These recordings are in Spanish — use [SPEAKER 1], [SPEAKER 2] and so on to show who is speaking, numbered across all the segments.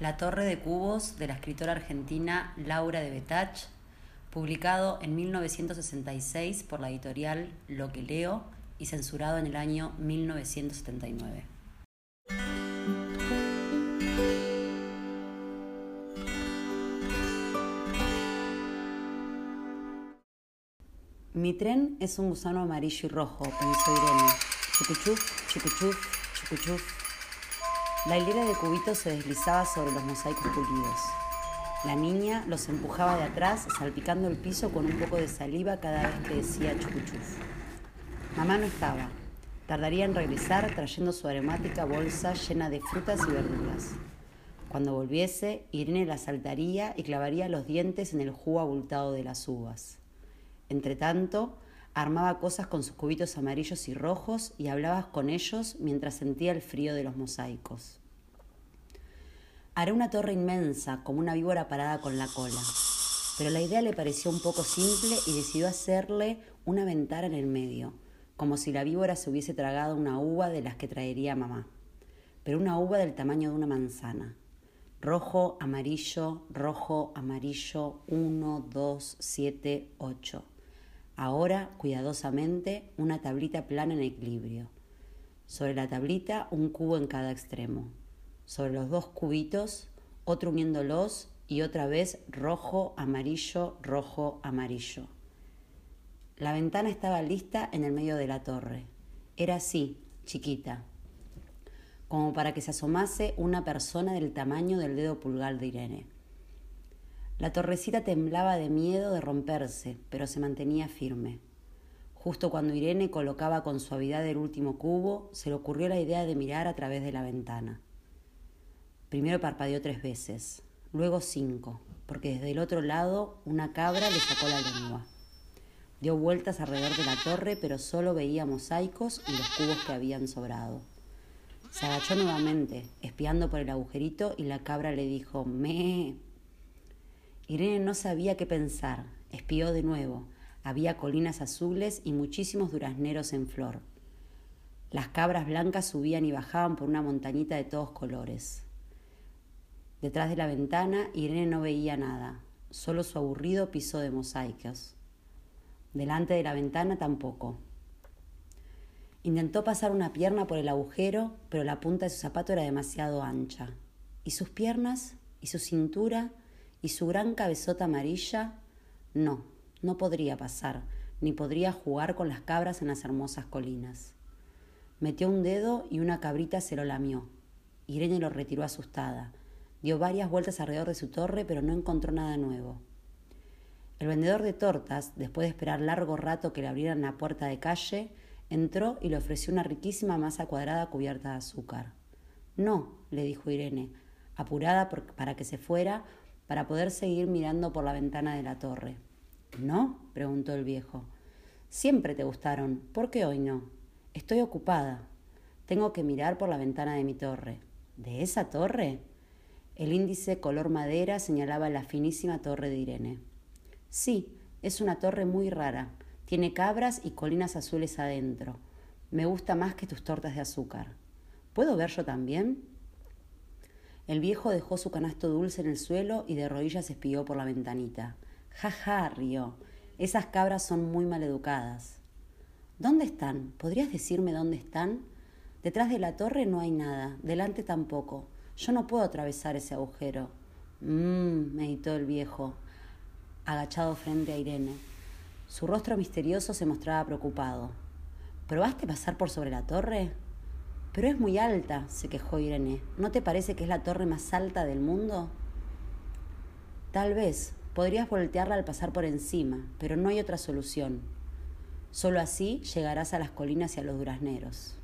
[SPEAKER 1] La Torre de Cubos de la escritora argentina Laura de Betach, publicado en 1966 por la editorial Lo que leo y censurado en el año 1979. Mi tren es un gusano amarillo y rojo, pensó Irene. Chucuchuf, chucuchuf, chucuchuf. La hilera de cubitos se deslizaba sobre los mosaicos pulidos. La niña los empujaba de atrás, salpicando el piso con un poco de saliva cada vez que decía chucuchuf. Mamá no estaba. Tardaría en regresar trayendo su aromática bolsa llena de frutas y verduras. Cuando volviese, Irene la saltaría y clavaría los dientes en el jugo abultado de las uvas. Entretanto, armaba cosas con sus cubitos amarillos y rojos y hablaba con ellos mientras sentía el frío de los mosaicos. Haré una torre inmensa, como una víbora parada con la cola. Pero la idea le pareció un poco simple y decidió hacerle una ventana en el medio, como si la víbora se hubiese tragado una uva de las que traería mamá. Pero una uva del tamaño de una manzana. Rojo, amarillo, rojo, amarillo, uno, dos, siete, ocho. Ahora, cuidadosamente, una tablita plana en equilibrio. Sobre la tablita, un cubo en cada extremo sobre los dos cubitos, otro uniéndolos y otra vez rojo, amarillo, rojo, amarillo. La ventana estaba lista en el medio de la torre. Era así, chiquita, como para que se asomase una persona del tamaño del dedo pulgar de Irene. La torrecita temblaba de miedo de romperse, pero se mantenía firme. Justo cuando Irene colocaba con suavidad el último cubo, se le ocurrió la idea de mirar a través de la ventana. Primero parpadeó tres veces, luego cinco, porque desde el otro lado una cabra le sacó la lengua. Dio vueltas alrededor de la torre, pero solo veía mosaicos y los cubos que habían sobrado. Se agachó nuevamente, espiando por el agujerito, y la cabra le dijo Me. Irene no sabía qué pensar. Espió de nuevo. Había colinas azules y muchísimos durazneros en flor. Las cabras blancas subían y bajaban por una montañita de todos colores. Detrás de la ventana, Irene no veía nada, solo su aburrido piso de mosaicos. Delante de la ventana tampoco. Intentó pasar una pierna por el agujero, pero la punta de su zapato era demasiado ancha. ¿Y sus piernas? ¿Y su cintura? ¿Y su gran cabezota amarilla? No, no podría pasar, ni podría jugar con las cabras en las hermosas colinas. Metió un dedo y una cabrita se lo lamió. Irene lo retiró asustada Dio varias vueltas alrededor de su torre, pero no encontró nada nuevo. El vendedor de tortas, después de esperar largo rato que le abrieran la puerta de calle, entró y le ofreció una riquísima masa cuadrada cubierta de azúcar. No, le dijo Irene, apurada para que se fuera, para poder seguir mirando por la ventana de la torre. ¿No? preguntó el viejo. Siempre te gustaron. ¿Por qué hoy no? Estoy ocupada. Tengo que mirar por la ventana de mi torre. ¿De esa torre? El índice color madera señalaba la finísima torre de Irene. Sí, es una torre muy rara. Tiene cabras y colinas azules adentro. Me gusta más que tus tortas de azúcar. ¿Puedo ver yo también? El viejo dejó su canasto dulce en el suelo y de rodillas espió por la ventanita. Ja, ja, rió. Esas cabras son muy maleducadas. ¿Dónde están? ¿Podrías decirme dónde están? Detrás de la torre no hay nada, delante tampoco. Yo no puedo atravesar ese agujero. Mmm, meditó el viejo, agachado frente a Irene. Su rostro misterioso se mostraba preocupado. ¿Probaste pasar por sobre la torre? Pero es muy alta, se quejó Irene. ¿No te parece que es la torre más alta del mundo? Tal vez, podrías voltearla al pasar por encima, pero no hay otra solución. Solo así llegarás a las colinas y a los durazneros.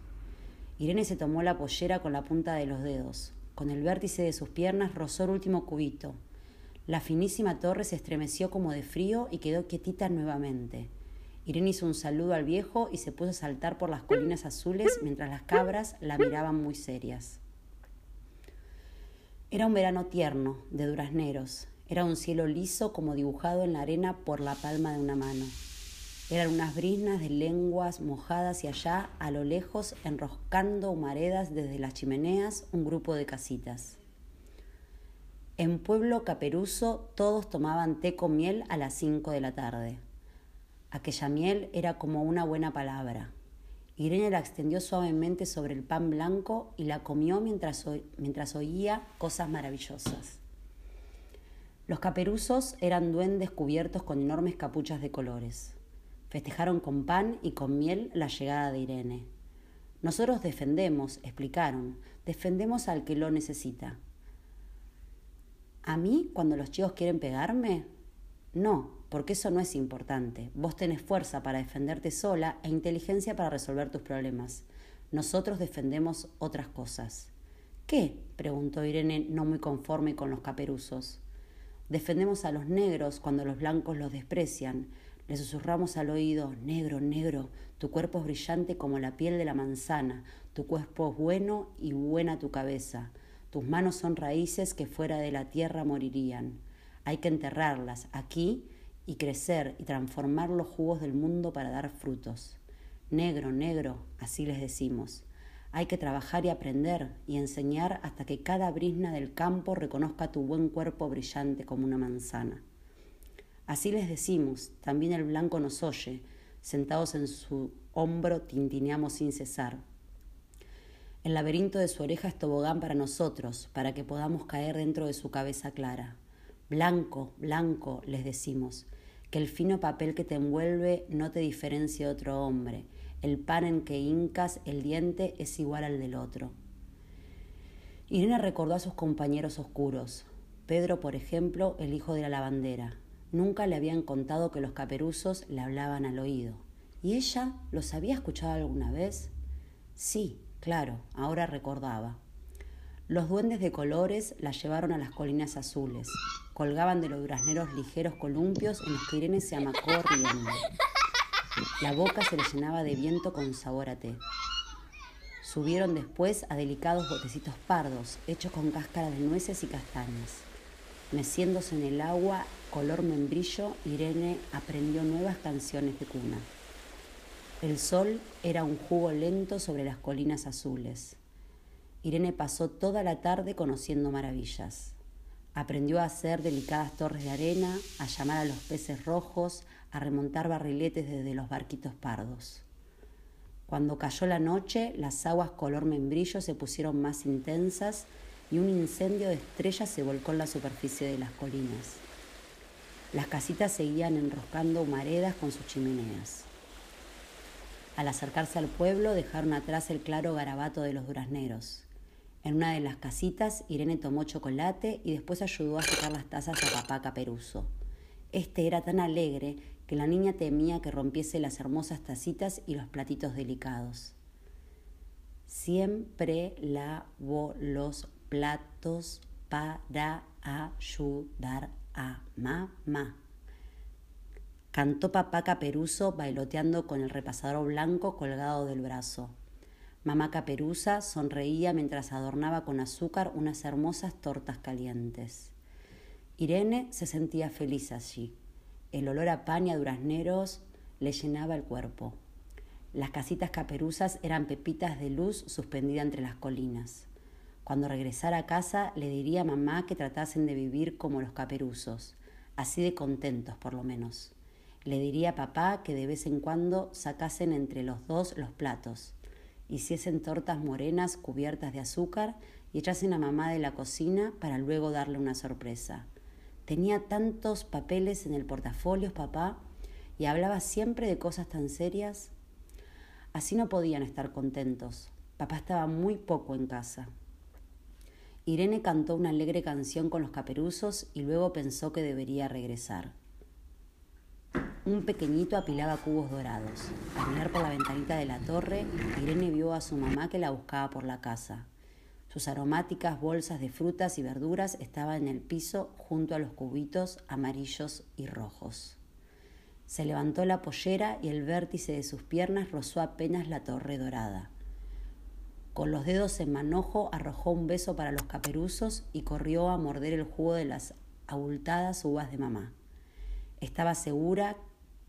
[SPEAKER 1] Irene se tomó la pollera con la punta de los dedos. Con el vértice de sus piernas rozó el último cubito. La finísima torre se estremeció como de frío y quedó quietita nuevamente. Irene hizo un saludo al viejo y se puso a saltar por las colinas azules mientras las cabras la miraban muy serias. Era un verano tierno, de durazneros. Era un cielo liso como dibujado en la arena por la palma de una mano. Eran unas brisnas de lenguas mojadas y allá, a lo lejos, enroscando humaredas desde las chimeneas, un grupo de casitas. En Pueblo Caperuso todos tomaban té con miel a las cinco de la tarde. Aquella miel era como una buena palabra. Irene la extendió suavemente sobre el pan blanco y la comió mientras, mientras oía cosas maravillosas. Los caperuzos eran duendes cubiertos con enormes capuchas de colores. Festejaron con pan y con miel la llegada de Irene. Nosotros defendemos, explicaron, defendemos al que lo necesita. ¿A mí cuando los chicos quieren pegarme? No, porque eso no es importante. Vos tenés fuerza para defenderte sola e inteligencia para resolver tus problemas. Nosotros defendemos otras cosas. ¿Qué? preguntó Irene, no muy conforme con los caperuzos. Defendemos a los negros cuando los blancos los desprecian. Le susurramos al oído, negro, negro, tu cuerpo es brillante como la piel de la manzana, tu cuerpo es bueno y buena tu cabeza. Tus manos son raíces que fuera de la tierra morirían. Hay que enterrarlas aquí y crecer y transformar los jugos del mundo para dar frutos. Negro, negro, así les decimos. Hay que trabajar y aprender y enseñar hasta que cada brisna del campo reconozca tu buen cuerpo brillante como una manzana. Así les decimos, también el blanco nos oye, sentados en su hombro tintineamos sin cesar. El laberinto de su oreja es tobogán para nosotros, para que podamos caer dentro de su cabeza clara. Blanco, blanco, les decimos, que el fino papel que te envuelve no te diferencia de otro hombre. El pan en que hincas el diente es igual al del otro. Irene recordó a sus compañeros oscuros. Pedro, por ejemplo, el hijo de la lavandera. Nunca le habían contado que los caperuzos le hablaban al oído. ¿Y ella los había escuchado alguna vez? Sí, Claro, ahora recordaba. Los duendes de colores la llevaron a las colinas azules. Colgaban de los durazneros ligeros columpios en los que Irene se amacó riendo. La boca se le llenaba de viento con sabor a té. Subieron después a delicados botecitos pardos, hechos con cáscara de nueces y castañas. Meciéndose en el agua color membrillo, Irene aprendió nuevas canciones de cuna. El sol era un jugo lento sobre las colinas azules. Irene pasó toda la tarde conociendo maravillas. Aprendió a hacer delicadas torres de arena, a llamar a los peces rojos, a remontar barriletes desde los barquitos pardos. Cuando cayó la noche, las aguas color membrillo se pusieron más intensas y un incendio de estrellas se volcó en la superficie de las colinas. Las casitas seguían enroscando humaredas con sus chimeneas. Al acercarse al pueblo dejaron atrás el claro garabato de los durazneros. En una de las casitas, Irene tomó chocolate y después ayudó a sacar las tazas a papá Caperuso. Este era tan alegre que la niña temía que rompiese las hermosas tacitas y los platitos delicados. Siempre lavo los platos para ayudar a mamá. Cantó papá Caperuso bailoteando con el repasador blanco colgado del brazo. Mamá Caperuza sonreía mientras adornaba con azúcar unas hermosas tortas calientes. Irene se sentía feliz allí. El olor a pan y a durazneros le llenaba el cuerpo. Las casitas caperuzas eran pepitas de luz suspendidas entre las colinas. Cuando regresara a casa le diría a mamá que tratasen de vivir como los caperuzos, así de contentos por lo menos. Le diría a papá que de vez en cuando sacasen entre los dos los platos, hiciesen tortas morenas cubiertas de azúcar y echasen a mamá de la cocina para luego darle una sorpresa. Tenía tantos papeles en el portafolio, papá, y hablaba siempre de cosas tan serias. Así no podían estar contentos. Papá estaba muy poco en casa. Irene cantó una alegre canción con los caperuzos y luego pensó que debería regresar. Un pequeñito apilaba cubos dorados. Al mirar por la ventanita de la torre, Irene vio a su mamá que la buscaba por la casa. Sus aromáticas bolsas de frutas y verduras estaban en el piso junto a los cubitos amarillos y rojos. Se levantó la pollera y el vértice de sus piernas rozó apenas la torre dorada. Con los dedos en manojo arrojó un beso para los caperuzos y corrió a morder el jugo de las abultadas uvas de mamá. Estaba segura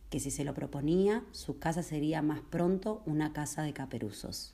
[SPEAKER 1] que si se lo proponía, su casa sería más pronto una casa de caperuzos.